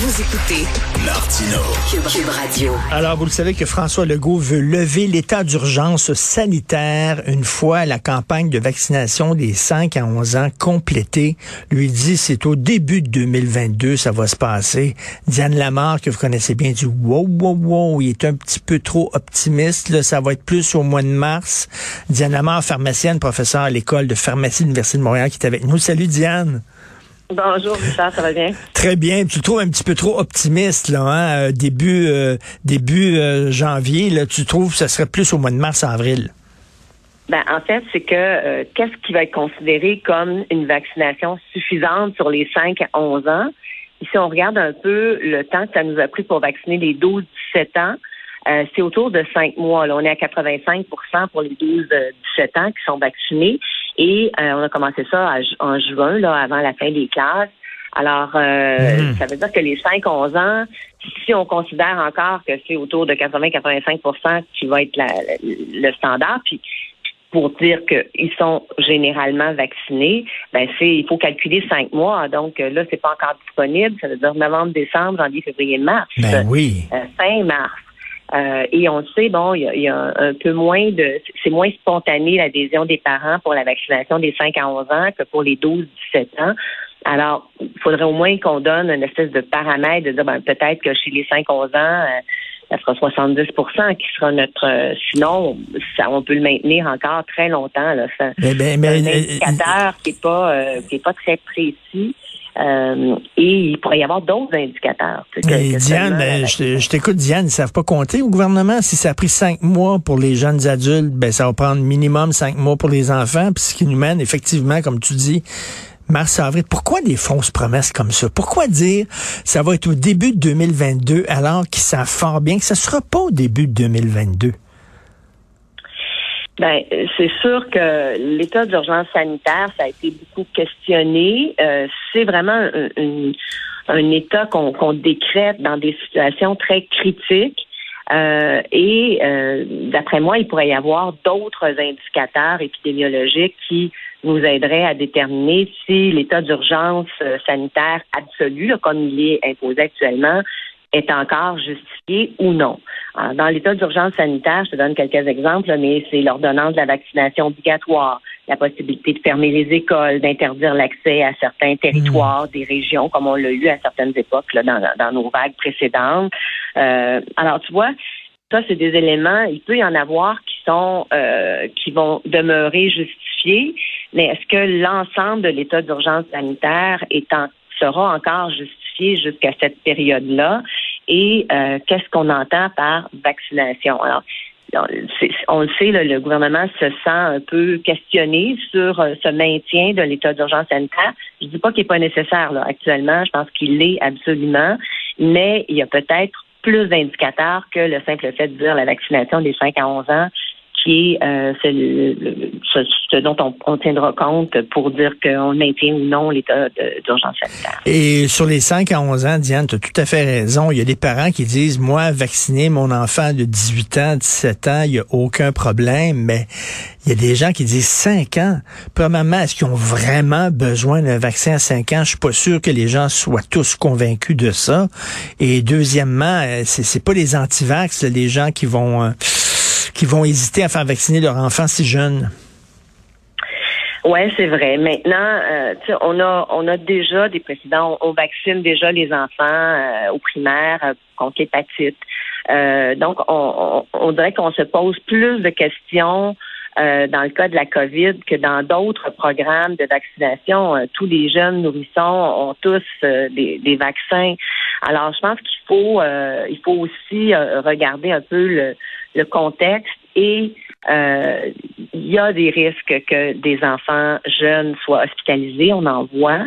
Vous écoutez Martino, Cube, Radio. Alors, vous le savez que François Legault veut lever l'état d'urgence sanitaire une fois la campagne de vaccination des 5 à 11 ans complétée. Lui dit c'est au début de 2022 ça va se passer. Diane Lamar, que vous connaissez bien, dit wow, wow, wow, il est un petit peu trop optimiste. Là, ça va être plus au mois de mars. Diane Lamar, pharmacienne, professeure à l'école de pharmacie de l'Université de Montréal, qui est avec nous. Salut Diane. Bonjour, Richard, ça va bien? Très bien. Tu te trouves un petit peu trop optimiste, là, hein? Euh, début, euh, début euh, janvier, là, tu trouves que ce serait plus au mois de mars-avril? Ben, en fait, c'est que qu'est-ce qui va être considéré comme une vaccination suffisante sur les 5 à 11 ans? Ici, on regarde un peu le temps que ça nous a pris pour vacciner les 12-17 ans. c'est autour de 5 mois. Là. On est à 85% pour les 12-17 ans qui sont vaccinés. Et euh, on a commencé ça en juin, là, avant la fin des classes. Alors, euh, mhm. ça veut dire que les 5-11 ans, si on considère encore que c'est autour de 80-85% qui va être le standard, puis pour dire qu'ils sont généralement vaccinés, ben c'est il faut calculer cinq mois. Donc là, c'est pas encore disponible. Ça veut dire novembre, décembre, janvier, février, mars. Ben oui. Euh, fin mars. Euh, et on le sait, bon, il y, a, un peu moins de, c'est moins spontané l'adhésion des parents pour la vaccination des 5 à 11 ans que pour les 12-17 ans. Alors, il faudrait au moins qu'on donne une espèce de paramètre de dire, ben, peut-être que chez les 5-11 ans, euh, ça sera 70% qui sera notre. Euh, sinon, ça, on peut le maintenir encore très longtemps. Là. C'est eh ben, un indicateur qui n'est pas, qui est pas très précis. Euh, et il pourrait y avoir d'autres indicateurs. Diane, ben, je, t'écoute, Diane, ils ne savent pas compter au gouvernement. Si ça a pris cinq mois pour les jeunes adultes, ben ça va prendre minimum cinq mois pour les enfants. Puis ce qui nous mène effectivement, comme tu dis, mars, avril. Pourquoi des fausses promesses comme ça? Pourquoi dire ça va être au début de 2022 alors qu'ils savent fort bien que ça sera pas au début de 2022? Ben, c'est sûr que l'état d'urgence sanitaire, ça a été beaucoup questionné. Euh, c'est vraiment un, état qu'on décrète dans des situations très critiques. Euh, et euh, d'après moi, il pourrait y avoir d'autres indicateurs épidémiologiques qui nous aideraient à déterminer si l'état d'urgence sanitaire absolu, comme il est imposé actuellement, est encore justifié ou non. dans l'état d'urgence sanitaire, je te donne quelques exemples, mais c'est l'ordonnance de la vaccination obligatoire, la possibilité de fermer les écoles, d'interdire l'accès à certains territoires mmh. des régions, comme on l'a eu à certaines époques là, dans, dans nos vagues précédentes. Euh, alors, tu vois, ça, c'est des éléments, il peut y en avoir qui sont euh, qui vont demeurer justifiés, mais est-ce que l'ensemble de l'état d'urgence sanitaire est en, sera encore justifié? jusqu'à cette période-là? Et euh, qu'est-ce qu'on entend par vaccination. Alors, on le sait, le gouvernement se sent un peu questionné sur euh, ce maintien de l'état d'urgence sanitaire. Je dis pas qu'il n'est pas nécessaire là, actuellement, je pense qu'il l'est absolument, mais il y a peut-être plus d'indicateurs que le simple fait de dire la vaccination des 5 à 11 ans euh, ce, dont on, tiendra compte pour dire qu'on maintient ou non l'état d'urgence sanitaire. Et sur les 5 à 11 ans, Diane, tu as tout à fait raison. Il y a des parents qui disent, moi, vacciner mon enfant de 18 ans, 17 ans, il n'y a aucun problème, mais il y a des gens qui disent 5 ans. Premièrement, est-ce qu'ils ont vraiment besoin d'un vaccin à 5 ans? Je suis pas sûr que les gens soient tous convaincus de ça. Et deuxièmement, euh, c'est pas les antivax, les gens qui vont... Euh, qui vont hésiter à faire vacciner leur enfant si jeune? Oui, c'est vrai. Maintenant, euh, on a on a déjà des précédents. On, vaccine déjà les enfants euh, au primaire euh, contre l'hépatite. donc, on, dirait qu'on se pose plus de questions dans le cas de la COVID que dans d'autres programmes de vaccination. tous les jeunes nourrissons ont tous des, vaccins. Alors, je pense qu'il faut il faut aussi regarder un peu le contexte et euh, il y a des risques que des enfants jeunes soient hospitalisés, on en voit.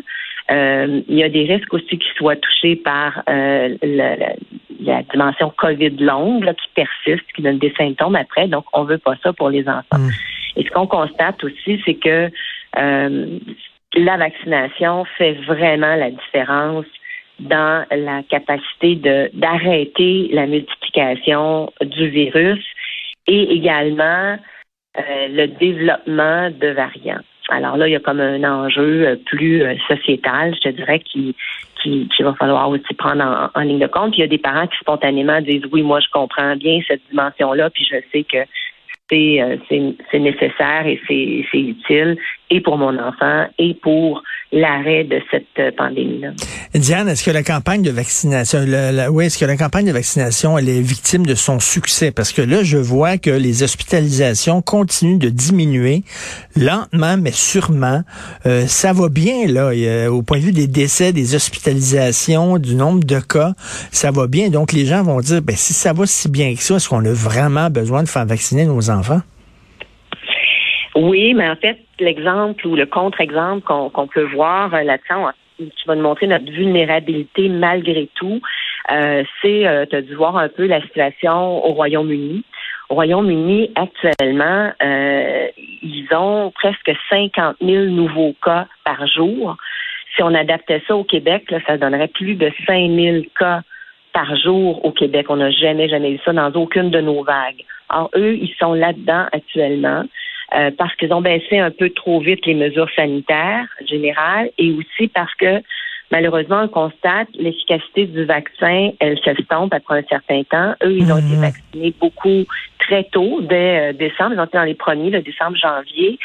Euh, il y a des risques aussi qu'ils soient touchés par euh, la, dimension COVID longue qui persiste, qui donne des symptômes après. Donc, on veut pas ça pour les enfants. Mm. Et ce qu'on constate aussi, c'est que la vaccination fait vraiment la différence dans la capacité de d'arrêter la multiplication du virus et également euh, le développement de variants. Alors là, il y a comme un enjeu plus sociétal, je te dirais, qui qu'il va falloir aussi prendre en, ligne de compte. il y a des parents qui spontanément disent oui, moi je comprends bien cette dimension-là, puis je sais que euh, c'est nécessaire et c'est utile et pour mon enfant et pour l'arrêt de cette euh, pandémie-là. Diane, est-ce que la campagne de vaccination, oui, est-ce que la campagne de vaccination, elle est victime de son succès? Parce que là, je vois que les hospitalisations continuent de diminuer lentement, mais sûrement. Euh, ça va bien, là, au point de vue des décès, des hospitalisations, du nombre de cas, ça va bien. Donc, les gens vont dire, ben, si ça va si bien que ça, est-ce qu'on a vraiment besoin de faire vacciner nos enfants? Oui, mais en fait, l'exemple ou le contre-exemple qu'on peut voir euh, là-dedans, tu vas nous montrer notre vulnérabilité malgré tout, euh, c'est, euh, tu as dû voir un peu la situation au Royaume-Uni. Au Royaume-Uni, actuellement, euh, ils ont presque 50 000 nouveaux cas par jour. Si on adaptait ça au Québec, là, ça donnerait plus de 5 000 cas par jour au Québec. On n'a jamais, jamais eu ça dans aucune de nos vagues. Alors, eux, ils sont là-dedans actuellement. Euh, parce qu'ils ont baissé un peu trop vite les mesures sanitaires générales et aussi parce que malheureusement on constate l'efficacité du vaccin, elle s'estompe après un certain temps. Eux, ils ont été mhm. vaccinés beaucoup très tôt, dès euh, décembre, ils ont été dans les premiers, le décembre, janvier.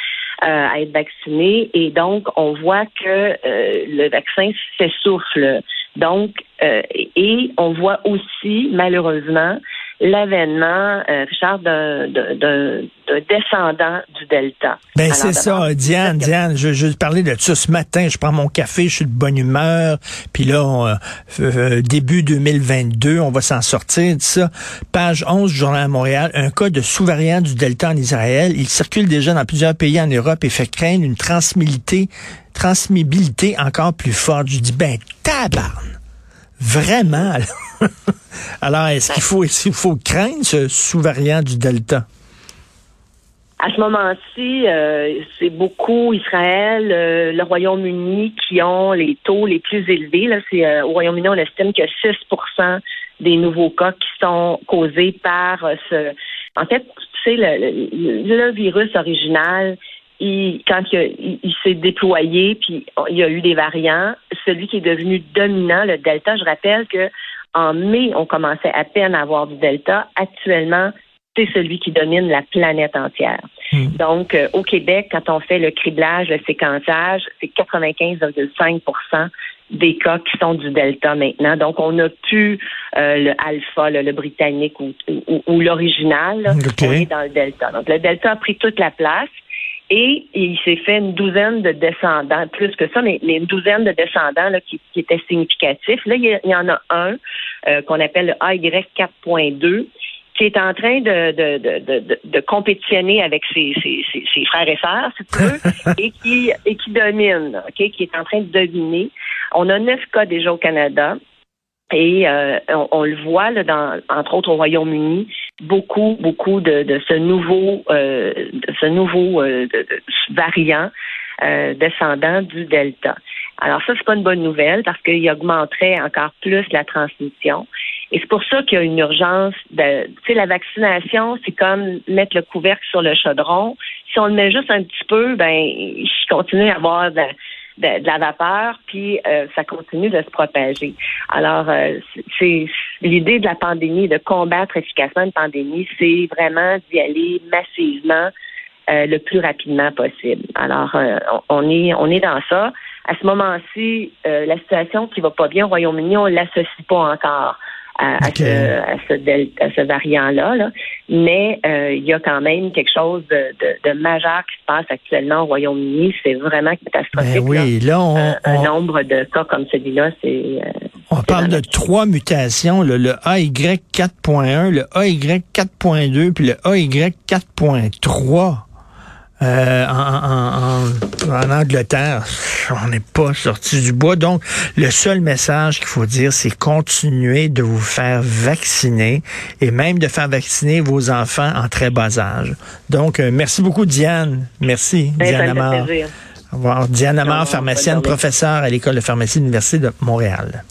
Euh, à être vaccinés et donc on voit que le vaccin s'essouffle. Donc et on voit aussi malheureusement l'avènement, euh, Richard, d'un descendant du Delta. Ben c'est ça, Diane, Diane, je, je parlais de ça ce matin, je prends mon café, je suis de bonne humeur, puis là, euh, euh, début 2022, on va s'en sortir de ça. Page 11 du Journal à Montréal, un cas de sous-variant du Delta en Israël. Il circule déjà dans plusieurs pays en Europe et fait craindre une transmibilité, transmissibilité encore plus forte. Je dis, ben, tabarne! Vraiment, Alors, est-ce qu'il faut, craindre ce sous-variant du Delta? À ce moment-ci, euh, c'est beaucoup Israël, euh, le Royaume-Uni qui ont les taux les plus élevés. Là, euh, au Royaume-Uni, on estime que 6% des nouveaux cas qui sont causés par ce. En fait, tu sais, le, virus original, il, quand il, s'est déployé, puis il y a eu des variants, celui qui est devenu dominant, le Delta, je rappelle que en mai, on commençait à peine à avoir du Delta. Actuellement, c'est celui qui domine la planète entière. Hmm. Donc, euh, au Québec, quand on fait le criblage, le séquençage, c'est 95,5% des cas qui sont du Delta maintenant. Donc, on n'a plus euh, le alpha, le, britannique ou, l'original. On est dans le Delta. Donc, le Delta a pris toute la place. Et il s'est fait une douzaine de descendants, plus que ça, mais, une douzaine de descendants là, qui, étaient significatifs. Là, il y, en a un euh, qu'on appelle le AY 4.2 qui est en train de, de, de, de, compétitionner avec ses, ses, ses, frères et sœurs, si tu veux, et qui, et qui domine, OK, qui est en train de dominer. On a neuf cas déjà au Canada. Et euh, on, le voit là, dans, entre autres au Royaume-Uni, beaucoup, beaucoup de, de ce nouveau, euh, de ce nouveau euh, variant descendant du Delta. Alors ça, c'est pas une bonne nouvelle parce qu'il augmenterait encore plus la transmission. Et c'est pour ça qu'il y a une urgence de, tu sais, la vaccination, c'est comme mettre le couvercle sur le chaudron. Si on le met juste un petit peu, ben, je continue à avoir de, de, la vapeur, puis euh, ça continue de se propager. Alors, euh, c'est l'idée de la pandémie, de combattre efficacement une pandémie, c'est vraiment d'y aller massivement euh, le plus rapidement possible. Alors, on est on est dans ça. À ce moment-ci, la situation qui va pas bien au Royaume-Uni, on l'associe pas encore à, ce, à, ce, ce variant-là. Mais euh, il y a quand même quelque chose de, de, de, majeur qui se passe actuellement au Royaume-Uni. C'est vraiment catastrophique. Ben oui, là, on, un, nombre de cas comme celui-là, c'est... Euh, on parle de trois mutations, le, le AY 4.1, le AY 4.2, puis le AY 4.3. Euh, en, en, en, Angleterre, on n'est pas sorti du bois. Donc, le seul message qu'il faut dire, c'est continuer de vous faire vacciner et même de faire vacciner vos enfants en très bas âge. Donc, euh, merci beaucoup, Diane. Merci, ben, Diane Amar. Diane Amar, pharmacienne, professeure à l'École de pharmacie de l'Université de Montréal.